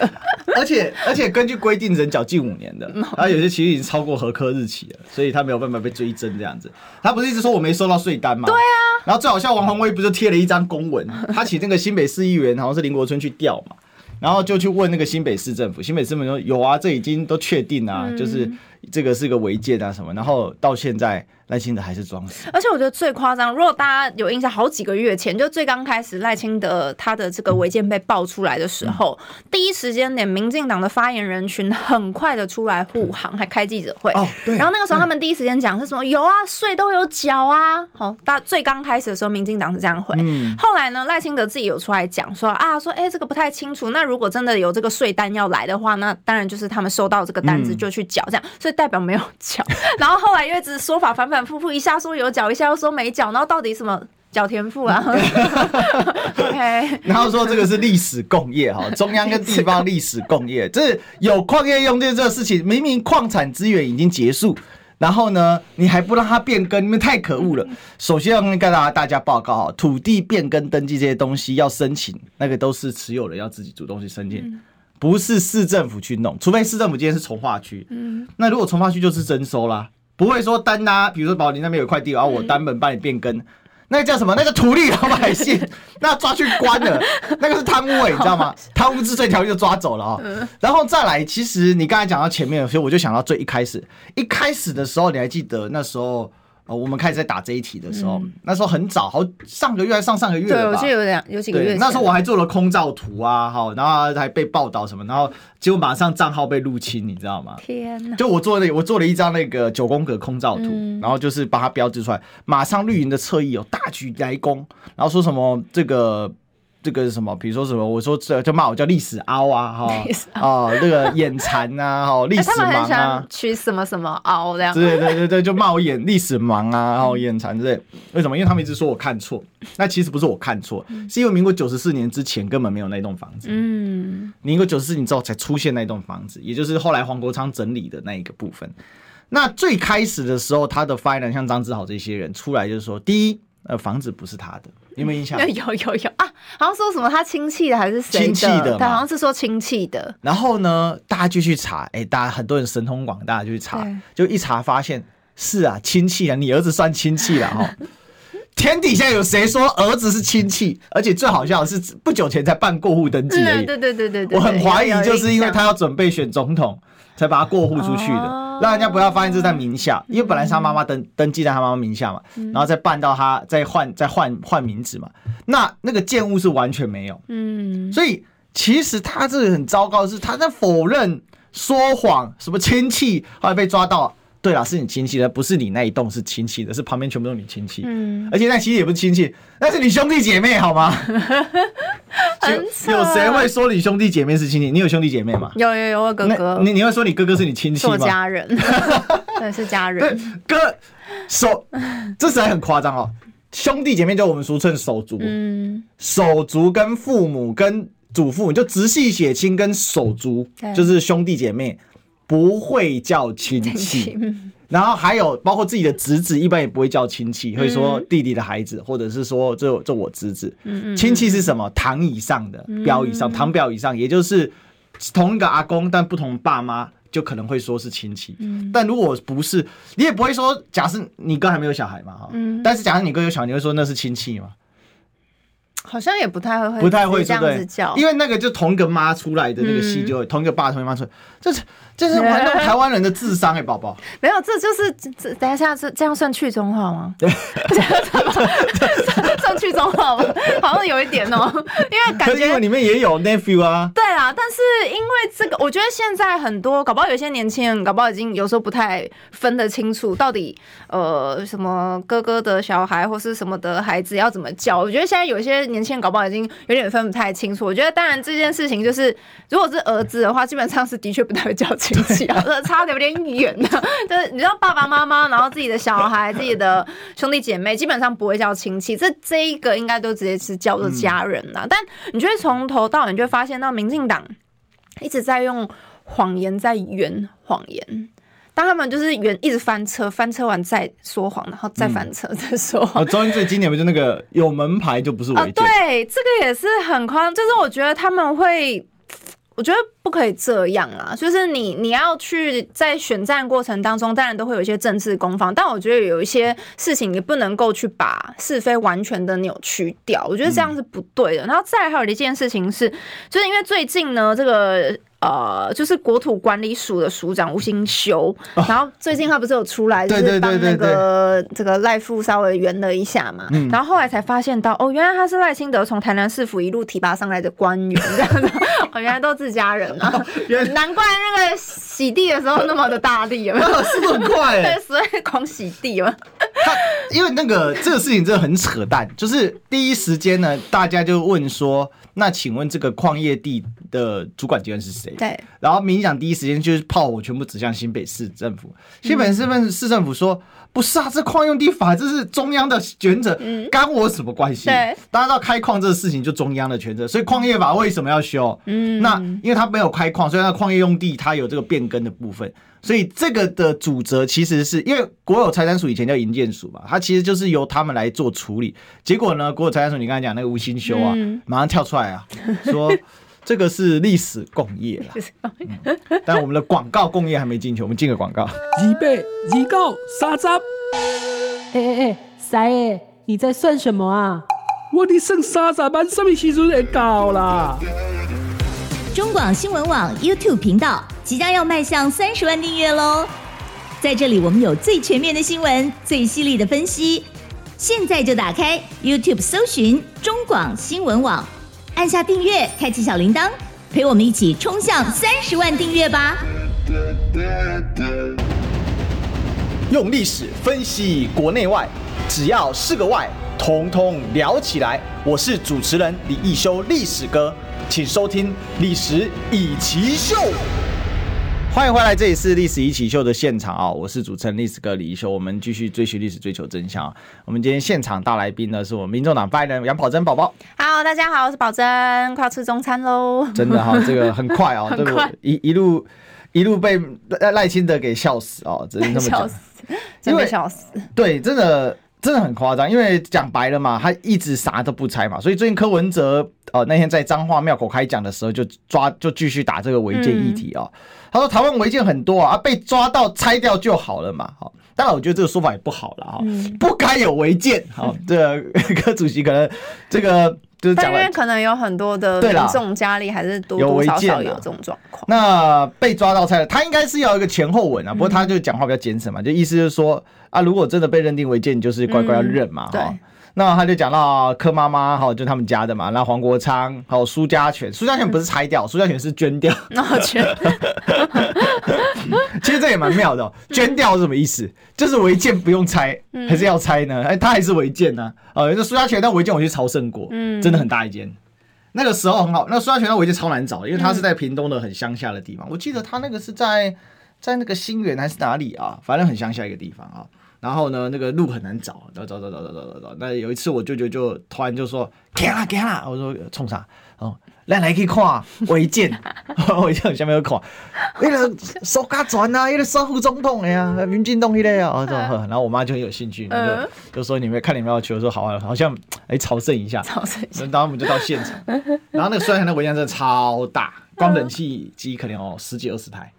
而且而且根据规定，人缴近五年的，然后有些其实已经超过合科日期了，所以他没有办法被追征这样子。他不是一直说我没收到税单吗？对啊，然后最好笑，王宏威不是贴了一张公文，他请那个新北市议员好像是林国春去调嘛。然后就去问那个新北市政府，新北市政府说有啊，这已经都确定啊，嗯、就是这个是个违建啊什么。然后到现在赖清德还是装死。而且我觉得最夸张，如果大家有印象，好几个月前就最刚开始赖清德他的这个违建被爆出来的时候，嗯、第一时间点民进党的发言人群很快的出来护航，还开记者会。哦，对。然后那个时候他们第一时间讲是什么？有啊，税都有缴啊。好，大最刚开始的时候，民进党是这样回。嗯。后来呢，赖清德自己有出来讲说啊，说哎这个不太清楚。那如果真的有这个税单要来的话，那当然就是他们收到这个单子就去缴，这样，所以代表没有缴。然后后来因为只是说法反反复复，一下说有缴，一下又说没缴，然后到底什么缴田赋啊？OK，然后说这个是历史共业哈，中央跟地方历史共业，这是有矿业用电这个事情，明明矿产资源已经结束，然后呢，你还不让它变更，你们太可恶了。首先要跟大家大家报告哈，土地变更登记这些东西要申请，那个都是持有人要自己主动去申请。不是市政府去弄，除非市政府今天是从化区。嗯，那如果从化区就是征收啦，不会说单拿，比如说保林那边有块地，然后我单本帮你变更。那个叫什么？那个土地老百姓，那抓去关了，那个是贪污哎，你知道吗？贪污治罪条例就抓走了啊、喔。然后再来，其实你刚才讲到前面，所以我就想到最一开始，一开始的时候，你还记得那时候？我们开始在打这一题的时候，嗯、那时候很早，好上个月还上上个月？对，我记得有两有几个月。那时候我还做了空照图啊，好，然后还被报道什么，然后结果马上账号被入侵，你知道吗？天哪！就我做了，我做了一张那个九宫格空照图，嗯、然后就是把它标志出来，马上绿营的侧翼有大举来攻，然后说什么这个。这个是什么？比如说什么？我说这就骂我叫历史凹啊，哈啊，那个眼馋啊，哈，历史盲啊，取什么什么凹这样？对对对对，就骂我眼历史盲啊，然后眼馋之类。为什么？因为他们一直说我看错，那其实不是我看错，是因为民国九十四年之前根本没有那栋房子。嗯，民国九十四年之后才出现那栋房子，也就是后来黄国昌整理的那一个部分。那最开始的时候，他的发言人像张志豪这些人出来就是说，第一，呃，房子不是他的。有没有印象？有有有啊！好像说什么他亲戚的还是谁的？亲戚的，他，好像是说亲戚的。然后呢，大家就去查，哎、欸，大家很多人神通广大，就去查，就一查发现是啊，亲戚啊，你儿子算亲戚了哈。天底下有谁说儿子是亲戚？而且最好笑的是，不久前才办过户登记而已。对对对对对，我很怀疑，就是因为他要准备选总统，才把他过户出去的。哦。让人家不要发现这是在名下，因为本来是他妈妈登登记在他妈妈名下嘛，然后再办到他再换再换换名字嘛，那那个建物是完全没有，嗯，所以其实他这个很糟糕的是他在否认说谎，什么亲戚后来被抓到。对啦，是你亲戚的，不是你那一栋是亲戚的，是旁边全部都是你亲戚。嗯，而且那其实也不是亲戚，那是你兄弟姐妹，好吗？有谁会说你兄弟姐妹是亲戚？你有兄弟姐妹吗？有有有，我哥哥。你你会说你哥哥是你亲戚吗？是家人，对，是家人。对，哥手，这实在很夸张哦。兄弟姐妹就我们俗称手足，嗯，手足跟父母跟祖父母就直系血亲跟手足，就是兄弟姐妹。不会叫亲戚，然后还有包括自己的侄子，一般也不会叫亲戚，会说弟弟的孩子，或者是说这这我侄子。亲戚是什么？堂以上的，表以上，堂表以上，也就是同一个阿公，但不同爸妈，就可能会说是亲戚。但如果不是，你也不会说。假设你哥还没有小孩嘛，哈，但是假设你哥有小孩，你会说那是亲戚吗？好像也不太会，不太会这样子叫，因为那个就同一个妈出来的那个戏，就同一个爸同一个妈出来，这是这是玩弄台湾人的智商哎，宝宝。没有，这就是这等一下这这样算去中化吗？对，算去中化吗？好像有一点哦，因为感觉里面也有 nephew 啊。对啦，但是因为这个，我觉得现在很多搞不好有些年轻人搞不好已经有时候不太分得清楚到底呃什么哥哥的小孩或是什么的孩子要怎么叫。我觉得现在有一些。年轻人搞不好已经有点分不太清楚。我觉得，当然这件事情就是，如果是儿子的话，基本上是的确不太会叫差的有点远的。就是你知道，爸爸妈妈，然后自己的小孩、自己的兄弟姐妹，基本上不会叫亲戚。这这一个应该都直接是叫做家人了。但你就会从头到尾，你就会发现到民进党一直在用谎言在圆谎言。当他们就是圆一直翻车，翻车完再说谎，然后再翻车再说谎。中央最经典不就那个有门牌就不是违建？对，这个也是很夸张。就是我觉得他们会，我觉得不可以这样啊。就是你你要去在选战过程当中，当然都会有一些政治攻防，但我觉得有一些事情你不能够去把是非完全的扭曲掉。我觉得这样是不对的。然后再还有一件事情是，就是因为最近呢，这个。呃，就是国土管理署的署长吴兴修，哦、然后最近他不是有出来，就是帮那个这个赖富稍微圆了一下嘛，嗯、然后后来才发现到，哦，原来他是赖清德从台南市府一路提拔上来的官员，这样子，哦，原来都自家人啊，哦、难怪那个洗地的时候那么的大力，有没有？是不是很快、欸？对，所以狂洗地嘛。他因为那个这个事情真的很扯淡，就是第一时间呢，大家就问说。那请问这个矿业地的主管机关是谁？对，然后民进党第一时间就是炮火全部指向新北市政府。新北市政市政府说：“嗯、不是啊，这矿用地法这是中央的权责，嗯、干我什么关系？”对，大家知道开矿这个事情就中央的权责，所以矿业法为什么要修？嗯，那因为他没有开矿，所以那矿业用地它有这个变更的部分。所以这个的主责其实是因为国有财产署以前叫营建署嘛，它其实就是由他们来做处理。结果呢，国有财产署你刚才讲那个吴新修啊，马上跳出来啊，说这个是历史共业了，嗯，但我们的广告共业还没进去，我们进个广告。二八二九三十，哎哎哎，三爷，你在算什么啊？我的剩三十万，什么时阵会到啦？中广新闻网 YouTube 频道即将要迈向三十万订阅喽！在这里，我们有最全面的新闻，最犀利的分析。现在就打开 YouTube 搜寻中广新闻网。按下订阅，开启小铃铛，陪我们一起冲向三十万订阅吧！用历史分析国内外，只要是个“外”，统统聊起来。我是主持人李易修，历史哥，请收听《历史以奇秀》。欢迎回来，这里是历史一起秀的现场啊！我是主持人历史哥李一修，我们继续追寻历史，追求真相。我们今天现场大来宾呢，是我们民众党发言人杨宝珍宝宝。Hello，大家好，我是宝珍，快要吃中餐喽！真的哈，这个很快哦，这个一一路一路被赖赖清德给笑死哦，真的这么讲，真的笑死。对，真的真的很夸张，因为讲白了嘛，他一直啥都不拆嘛，所以最近柯文哲哦那天在彰化庙口开讲的时候，就抓就继续打这个违建议题哦。他说：“台湾违建很多啊，被抓到拆掉就好了嘛。好，当然我觉得这个说法也不好了哈，嗯、不该有违建。好，这个 柯主席可能这个就是讲，因为可能有很多的民众家里还是多多少少有这种状况。那被抓到拆了，他应该是要一个前后文啊。不过他就讲话比较谨慎嘛，就意思就是说啊，如果真的被认定违建，你就是乖乖要认嘛。嗯、对。”那他就讲到柯妈妈，哈，就他们家的嘛。那黄国昌，还有苏家全，苏家全不是拆掉，苏家全是捐掉。那捐，其实这也蛮妙的。捐掉是什么意思？就是违建不用拆，还是要拆呢？哎，他还是违建呢。呃，那苏家全那违建我去朝圣过，嗯，真的很大一间。那个时候很好。那苏家全那违建超难找，因为他是在屏东的很乡下的地方。我记得他那个是在在那个新园还是哪里啊？反正很乡下一个地方啊。然后呢，那个路很难找，找找找找找找找。那有一次，我舅舅就突然就说：“给啦给啦！”我说：“冲啥？”哦，来来可以看违建，违建下面有看，那个苏家全啊，那个首副总统的呀，民进党那个啊。然后我妈就很有兴趣，就就说：“你们看你们要去。”我说：“好啊，好像哎朝圣一下。”朝圣一下。然后我们就到现场，然后那个虽然那违建真的超大，光冷气机可能哦十几二十台。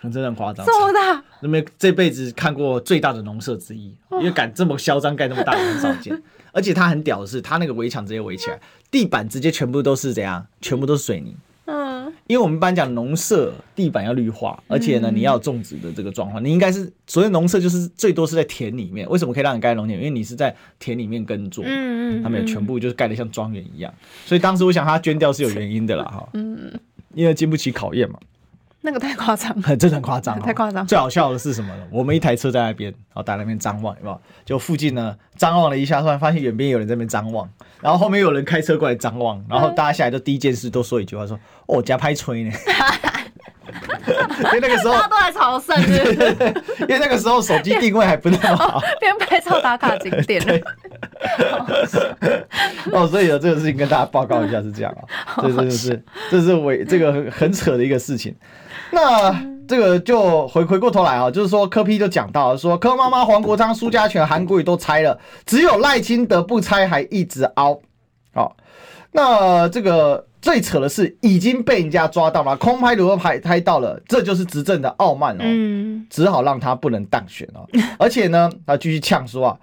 很真的很夸张，这么大，那么这辈子看过最大的农舍之一，因为敢这么嚣张盖那么大的很少见，而且他很屌的是，他那个围墙直接围起来，地板直接全部都是怎样，全部都是水泥。嗯，因为我们一般讲农舍地板要绿化，而且呢你要种植的这个状况，你应该是所谓农舍就是最多是在田里面，为什么可以让你盖农田？因为你是在田里面耕作，嗯嗯，他们也全部就是盖的像庄园一样，所以当时我想他捐掉是有原因的啦，哈，嗯，因为经不起考验嘛。那个太夸张了，真的很夸张，太夸张。最好笑的是什么呢？我们一台车在那边，然后在那边张望，有没有？就附近呢，张望了一下，突然发现远边有人在那边张望，然后后面有人开车过来张望，然后大家下来就第一件事都说一句话，说：“哦，加拍吹呢。”因为那个时候大家都在朝圣，因为那个时候手机定位还不那么好，边拍照打卡景点。哦，所以有这个事情跟大家报告一下是这样啊，这这是这是我这个很很扯的一个事情。那这个就回回过头来啊，就是说柯 P 就讲到说，柯妈妈、黄国昌、苏家全、韩国瑜都拆了，只有赖清德不拆，还一直凹。好，那这个最扯的是已经被人家抓到了，空拍、如何拍拍到了，这就是执政的傲慢哦。嗯，只好让他不能当选哦。而且呢，他继续呛说啊，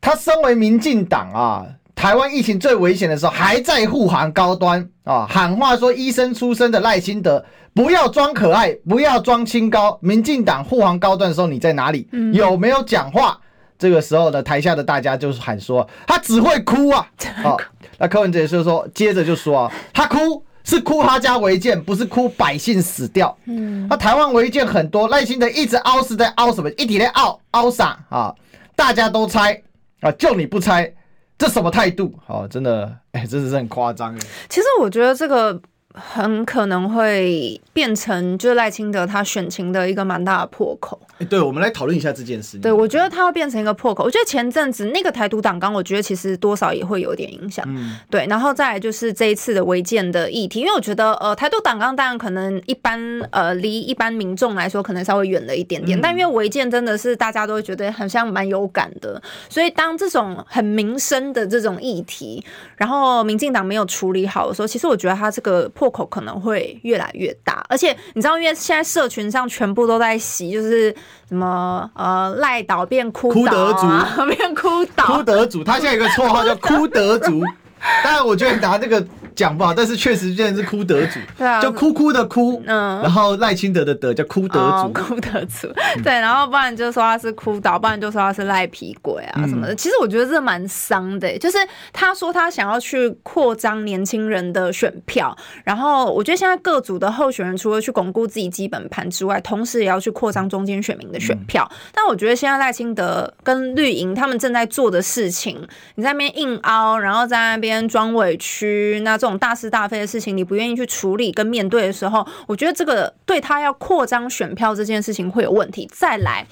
他身为民进党啊。台湾疫情最危险的时候，还在护航高端啊，喊话说医生出身的赖清德不要装可爱，不要装清高。民进党护航高端的时候，你在哪里？有没有讲话？这个时候呢，台下的大家就是喊说他只会哭啊。好，那柯文哲就说，接着就说啊，他哭是哭他家违建，不是哭百姓死掉。嗯，那台湾违建很多，赖清德一直凹是在凹什么？一直在凹凹啥啊？大家都猜啊，就你不拆。这什么态度？好，真的，哎，真的是很夸张。其实我觉得这个很可能会变成就是赖清德他选情的一个蛮大的破口。欸、对，我们来讨论一下这件事。对，我觉得他会变成一个破口。我觉得前阵子那个台独党纲，我觉得其实多少也会有点影响。嗯，对。然后再来就是这一次的违建的议题，因为我觉得呃，台独党纲当然可能一般呃离一般民众来说可能稍微远了一点点，嗯、但因为违建真的是大家都会觉得好像蛮有感的，所以当这种很民生的这种议题，然后民进党没有处理好的时候，其实我觉得他这个破口可能会越来越大。而且你知道，因为现在社群上全部都在洗，就是。什么呃赖岛变哭岛啊，变哭岛，哭德族，他现在有个绰号叫哭德族，当然我觉得你拿这个。讲不好，但是确实现在是哭德族，对啊，就哭哭的哭，嗯，然后赖清德的德叫哭德族，哭德族，对，然后不然就说他是哭倒，不然就说他是赖皮鬼啊什么的。其实我觉得这蛮伤的，就是他说他想要去扩张年轻人的选票，然后我觉得现在各组的候选人除了去巩固自己基本盘之外，同时也要去扩张中间选民的选票。但我觉得现在赖清德跟绿营他们正在做的事情，你在那边硬凹，然后在那边装委屈，那这种大是大非的事情，你不愿意去处理跟面对的时候，我觉得这个对他要扩张选票这件事情会有问题。再来，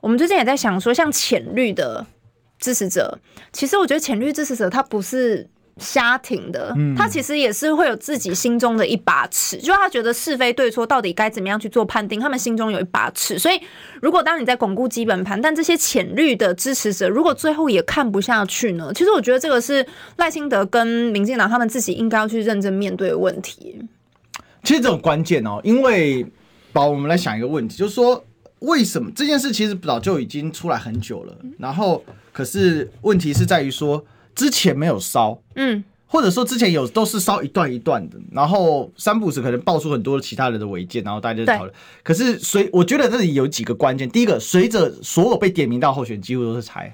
我们最近也在想说，像浅绿的支持者，其实我觉得浅绿支持者他不是。瞎挺的，他其实也是会有自己心中的一把尺，就他觉得是非对错到底该怎么样去做判定，他们心中有一把尺。所以，如果当你在巩固基本盘，但这些浅绿的支持者如果最后也看不下去呢？其实我觉得这个是赖清德跟民进党他们自己应该要去认真面对的问题。其实这种关键哦，因为把我们来想一个问题，就是说为什么这件事其实早就已经出来很久了，然后可是问题是在于说。之前没有烧，嗯，或者说之前有都是烧一段一段的，然后三不时可能爆出很多其他人的违建，然后大家就讨论。可是随我觉得这里有几个关键，第一个，随着所有被点名到候选人几乎都是拆，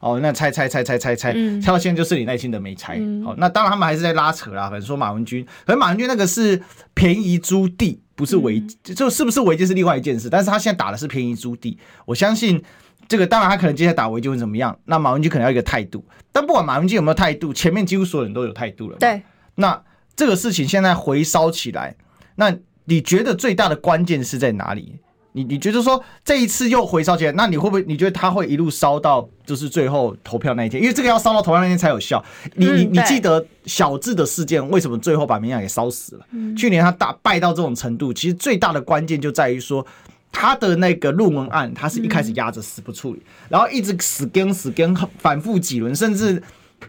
哦，那拆拆拆拆拆拆，拆到现在就是你耐心的没猜，好，那当然他们还是在拉扯啦，反正说马文君，可能马文君那个是便宜租地，不是违，就是不是违建是另外一件事，但是他现在打的是便宜租地，我相信。这个当然，他可能接下来打围就会怎么样？那马文君可能要一个态度，但不管马文君有没有态度，前面几乎所有人都有态度了。对，那这个事情现在回烧起来，那你觉得最大的关键是在哪里？你你觉得说这一次又回烧起来，那你会不会？你觉得他会一路烧到就是最后投票那一天？因为这个要烧到投票那天才有效。你你你记得小智的事件为什么最后把民进党给烧死了？去年他大败到这种程度，其实最大的关键就在于说。他的那个论文案，他是一开始压着死不处理，然后一直死跟死跟反复几轮，甚至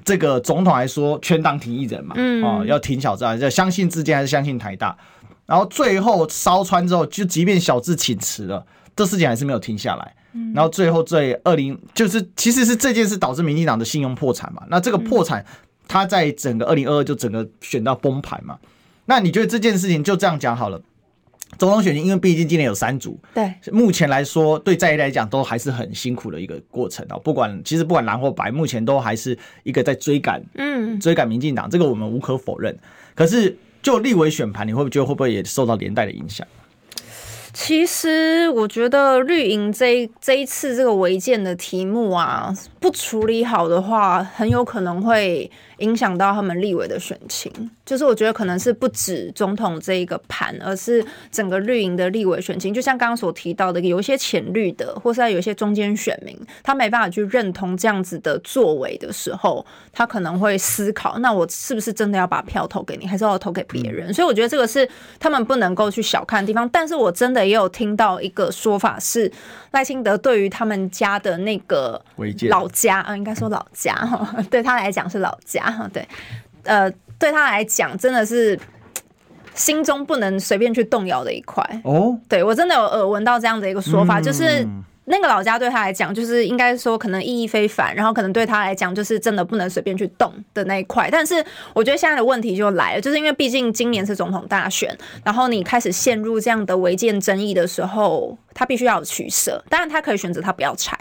这个总统还说全党停一人嘛，哦，要停小智，要相信之间还是相信台大，然后最后烧穿之后，就即便小智请辞了，这事情还是没有停下来，然后最后这二零就是其实是这件事导致民进党的信用破产嘛，那这个破产，他在整个二零二二就整个选到崩盘嘛，那你觉得这件事情就这样讲好了？总统选举，因为毕竟今年有三组，对，目前来说，对在野来讲都还是很辛苦的一个过程哦。不管其实不管蓝或白，目前都还是一个在追赶，嗯，追赶民进党，这个我们无可否认。可是就立委选盘，你会不会觉得会不会也受到连带的影响？其实我觉得绿营这这一次这个违建的题目啊，不处理好的话，很有可能会影响到他们立委的选情。就是我觉得可能是不止总统这一个盘，而是整个绿营的立委选情。就像刚刚所提到的，有一些浅绿的，或是有一些中间选民，他没办法去认同这样子的作为的时候，他可能会思考：那我是不是真的要把票投给你，还是要投给别人？所以我觉得这个是他们不能够去小看的地方。但是我真的也有听到一个说法是，赖清德对于他们家的那个老家啊，应该说老家哈，对他来讲是老家哈，对，呃。对他来讲，真的是心中不能随便去动摇的一块哦。对，我真的有耳闻到这样的一个说法，就是那个老家对他来讲，就是应该说可能意义非凡，然后可能对他来讲，就是真的不能随便去动的那一块。但是我觉得现在的问题就来了，就是因为毕竟今年是总统大选，然后你开始陷入这样的违建争议的时候。他必须要有取舍，当然他可以选择他不要拆，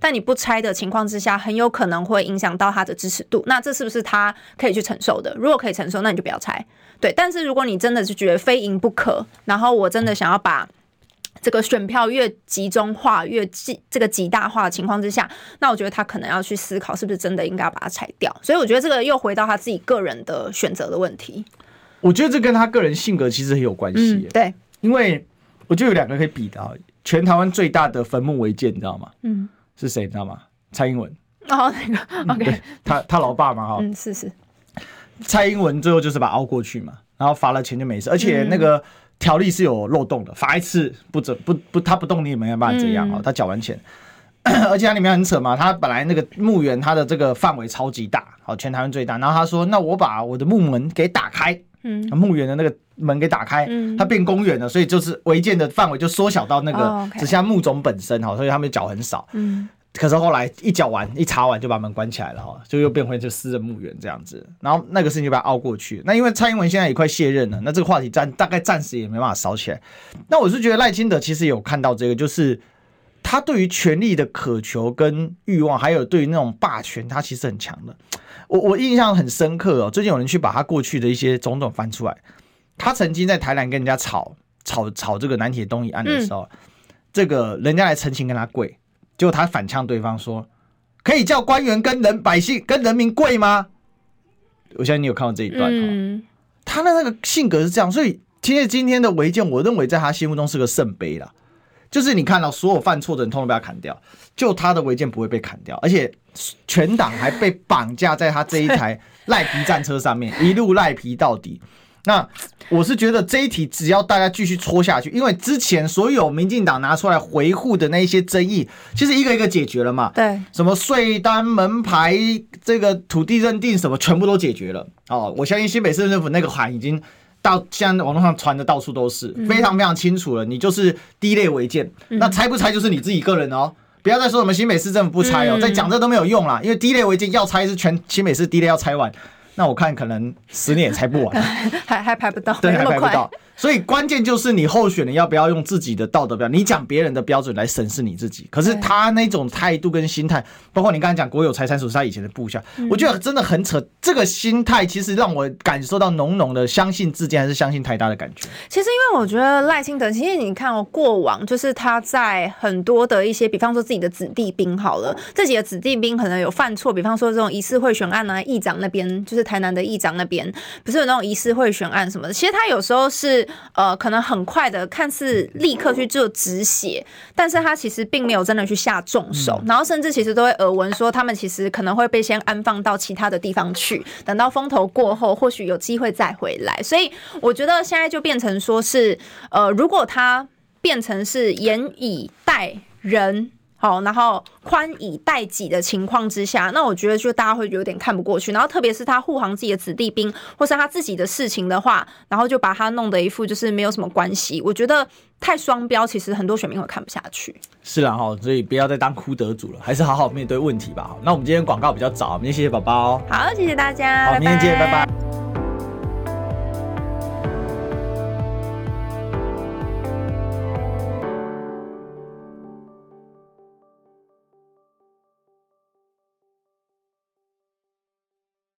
但你不拆的情况之下，很有可能会影响到他的支持度。那这是不是他可以去承受的？如果可以承受，那你就不要拆。对，但是如果你真的是觉得非赢不可，然后我真的想要把这个选票越集中化、越极这个极大化的情况之下，那我觉得他可能要去思考，是不是真的应该要把它拆掉。所以我觉得这个又回到他自己个人的选择的问题。我觉得这跟他个人性格其实很有关系、嗯。对，因为我觉得有两个可以比的啊。全台湾最大的坟墓违建，你知道吗？嗯，是谁？你知道吗？蔡英文。哦，那个 OK，他他老爸嘛，哈，嗯，是是。蔡英文最后就是把他凹过去嘛，然后罚了钱就没事，而且那个条例是有漏洞的，罚一次不准不不他不动你也没办法这样啊，他缴完钱。而且它里面很扯嘛，他本来那个墓园它的这个范围超级大，好，全台湾最大。然后他说，那我把我的墓门给打开，嗯，墓园的那个门给打开，嗯，它变公园了，所以就是违建的范围就缩小到那个只剩下墓种本身，哈，所以他们缴很少，嗯。可是后来一缴完一查完就把门关起来了，哈，就又变回就私人墓园这样子。然后那个事情就把它熬过去。那因为蔡英文现在也快卸任了，那这个话题暂大概暂时也没办法烧起来。那我是觉得赖清德其实有看到这个，就是。他对于权力的渴求跟欲望，还有对于那种霸权，他其实很强的。我我印象很深刻哦，最近有人去把他过去的一些种种翻出来。他曾经在台南跟人家吵吵吵这个南铁东移案的时候，嗯、这个人家来陈情跟他跪，结果他反呛对方说：“可以叫官员跟人百姓跟人民跪吗？”我相信你有看到这一段哈、嗯。他的那个性格是这样，所以其实今天的违建，我认为在他心目中是个圣杯了。就是你看到所有犯错的人，通通被他砍掉，就他的违建不会被砍掉，而且全党还被绑架在他这一台赖皮战车上面，一路赖皮到底。那我是觉得这一题只要大家继续戳下去，因为之前所有民进党拿出来回护的那一些争议，其实一个一个解决了嘛。对，什么税单、门牌、这个土地认定什么，全部都解决了。哦，我相信新北市政府那个函已经。到现在网络上传的到处都是，非常非常清楚了。你就是第一类违建，那拆不拆就是你自己个人哦，不要再说什么新北市政府不拆哦，再讲这都没有用啦，因为第一类违建要拆是全新北市第一类要拆完，那我看可能十年也拆不完，还还排不到，对，还排不到。所以关键就是你候选人要不要用自己的道德标准，你讲别人的标准来审视你自己。可是他那种态度跟心态，包括你刚才讲国有财产署是他以前的部下，我觉得真的很扯。这个心态其实让我感受到浓浓的相信自己还是相信台大的感觉。其实因为我觉得赖清德，其实你看哦，过往就是他在很多的一些，比方说自己的子弟兵好了，自己的子弟兵可能有犯错，比方说这种疑似贿选案啊，议长那边就是台南的议长那边，不是有那种疑似贿选案什么的，其实他有时候是。呃，可能很快的，看似立刻去做止血，但是他其实并没有真的去下重手，然后甚至其实都会耳闻说，他们其实可能会被先安放到其他的地方去，等到风头过后，或许有机会再回来。所以我觉得现在就变成说是，呃，如果他变成是严以待人。好，然后宽以待己的情况之下，那我觉得就大家会有点看不过去。然后特别是他护航自己的子弟兵，或是他自己的事情的话，然后就把他弄得一副就是没有什么关系。我觉得太双标，其实很多选民会看不下去。是啦哈，所以不要再当哭得主了，还是好好面对问题吧。那我们今天广告比较早，我们先谢谢宝宝。好，谢谢大家，好，明天见，拜拜。